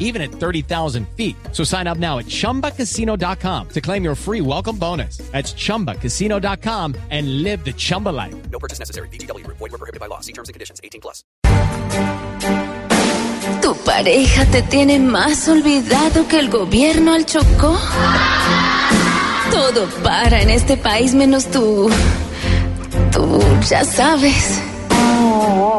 even at 30,000 feet. So sign up now at chumbacasino.com to claim your free welcome bonus. That's chumbacasino.com and live the Chumba life. No purchase necessary. BGW. Void were prohibited by law. See terms and conditions. 18 plus. ¿Tu pareja te tiene más olvidado que el gobierno al Chocó? Todo para en este país menos tú. Tú ya sabes.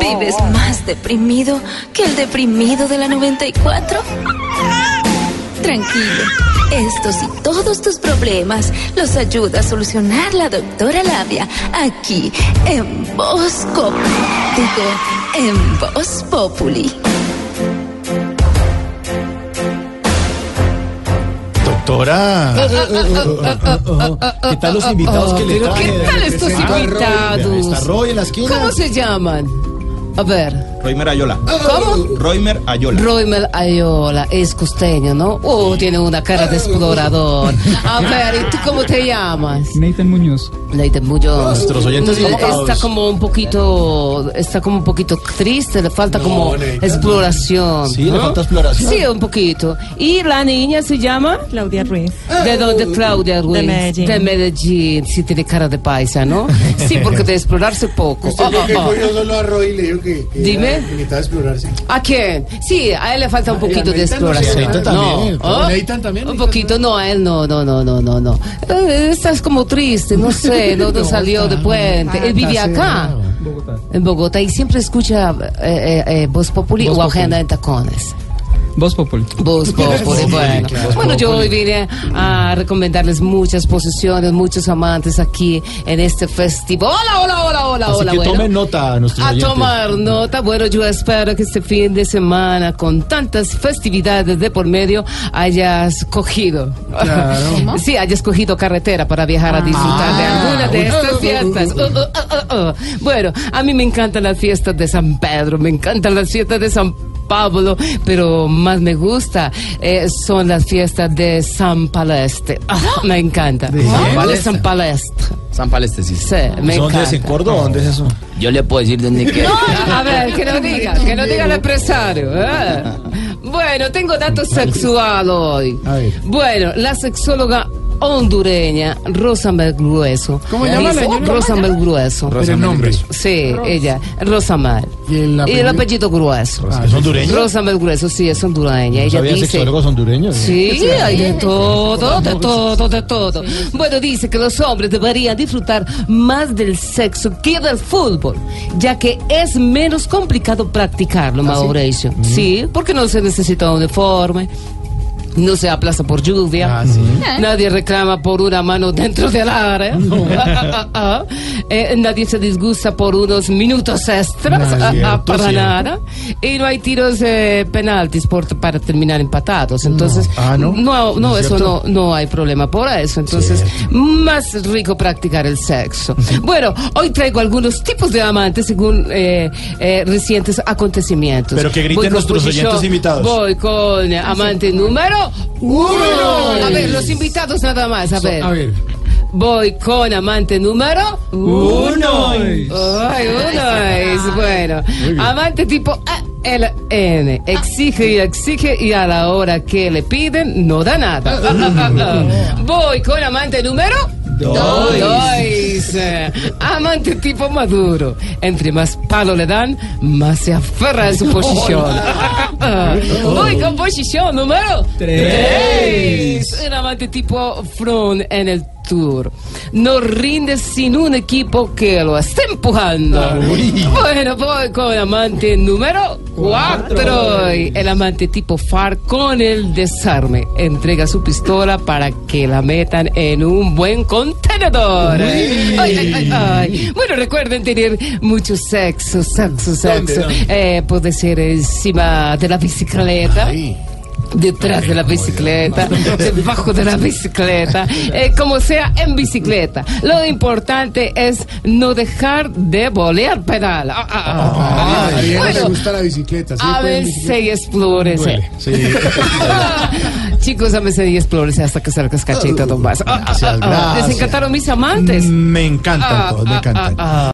¿Vives más deprimido que el deprimido de la 94? Tranquilo. Estos y todos tus problemas los ayuda a solucionar la doctora Labia aquí en Voz Pop- Digo, en Voz Populi. Doctora. ¿Qué tal los invitados que le Pero trae? ¿qué tal estos invitados? Está Roy en la esquina. ¿Cómo se llaman? A ver, Roimer Ayola. ¿cómo? Roimer Ayola. Roymel Ayola, es costeño, ¿no? Oh, tiene una cara de explorador. A ver, ¿y tú cómo te llamas? Nathan Muñoz. Nathan Muñoz. Nuestros oyentes. Está como un poquito, está como un poquito triste, le falta como exploración. Sí, le falta exploración. Sí, un poquito. ¿Y la niña se llama? Claudia Ruiz. ¿De dónde Claudia Ruiz? De Medellín. De Medellín. Sí, tiene cara de paisa, ¿no? Sí, porque de explorarse poco. Usted Oh, oh, oh. solo a Roy y le dijo que, que Dime. necesitaba explorarse. ¿A quién? Sí, a él le falta un poquito de no exploración. también. No, ¿oh? Nathan también, Un poquito, no, a él no, no, no, no, no, no. Eh, Estás como triste, no sé, no, no salió de puente. Él vive acá, Bogotá. en Bogotá, y siempre escucha eh, eh, eh, Voz Populi Voz o Populi. Agenda en Tacones. Voz Populi. Voz Populi, bueno. claro. Bueno, yo hoy vine a recomendarles muchas posiciones, muchos amantes aquí en este festival. Hola, hola, hola, hola, Así hola. que bueno. tomen nota a nuestros A oyentes. tomar nota. Bueno, yo espero que este fin de semana, con tantas festividades de por medio, hayas cogido. Sí, hayas cogido carretera para viajar a disfrutar de alguna de estas fiestas. Uh, uh, uh, uh, uh. Bueno, a mí me encantan las fiestas de San Pedro, me encantan las fiestas de San Pablo, pero más me gusta eh, son las fiestas de San Palestre. Ah, me encanta. San Palestre? San Palestre. San Palestre, sí. Sí, me ¿Dónde es? ¿En encanta. Córdoba? ¿Dónde es eso? Yo le puedo decir dónde queda. A ver, que lo diga, que lo diga el empresario. ¿eh? Bueno, tengo datos sexual hoy. Bueno, la sexóloga hondureña Rosamel Grueso. ¿Cómo llama la señora? Rosamel Grueso. Pero el nombre. Sí, ella, Rosamel. ¿Y el Y el apellido? apellido Grueso. ¿Es hondureño? Rosamel Grueso, sí, es hondureña. Ella ¿Sabía dice. sexólogos hondureños? Sí, hay de todo, de todo, de todo. Bueno, dice que los hombres deberían disfrutar más del sexo que del fútbol, ya que es menos complicado practicarlo, Mauricio. Sí, porque no se necesita un uniforme. No se aplaza por lluvia. Ah, sí. Nadie reclama por una mano dentro del área. Eh, nadie se disgusta por unos minutos extras. No, Ah, cierto, para cierto. nada. Y no hay tiros eh, penaltis por, para terminar empatados. Entonces, Ah, ¿no? no, no, ¿Es eso no, no hay problema por eso. Entonces, más rico practicar el sexo. bueno, hoy traigo algunos tipos de amantes según eh, eh, recientes acontecimientos. Pero que griten nuestros oyentes invitados. Voy con eh, amante número uno. A ver, los invitados nada más, a ver. A ver. Voy con amante número Uno. Ay, uno bueno. Amante tipo A, L, N. Exige y exige y a la hora que le piden no da nada. Voy con amante número dos. Eh, Amante tipo maduro. Entre más palo le dan, más se aferra en su posición. Voy con posición número tres. Un amante tipo front en el tour. No rinde sin un equipo que lo esté empujando. Bueno, voy con amante número 4. El amante tipo FAR con el desarme. Entrega su pistola para que la metan en un buen contenedor. Ay, ay. Bueno, recuerden tener mucho sexo, sexo, sexo. Eh, puede ser encima de la bicicleta. Detrás de la bicicleta, debajo de la bicicleta, eh, como sea en bicicleta. Lo importante es no dejar de bolear pedal. Ah, ah, ah. A Diego le Bueno, gusta la bicicleta. ¿sí? a ver explórese. Sí. Chicos, a ver si explórese hasta que salga cachito, Vas. Ah, ah, ah, ah. ¿Les encantaron mis amantes? Me encantan Ah, todos, me ah, encantan. ah, ah.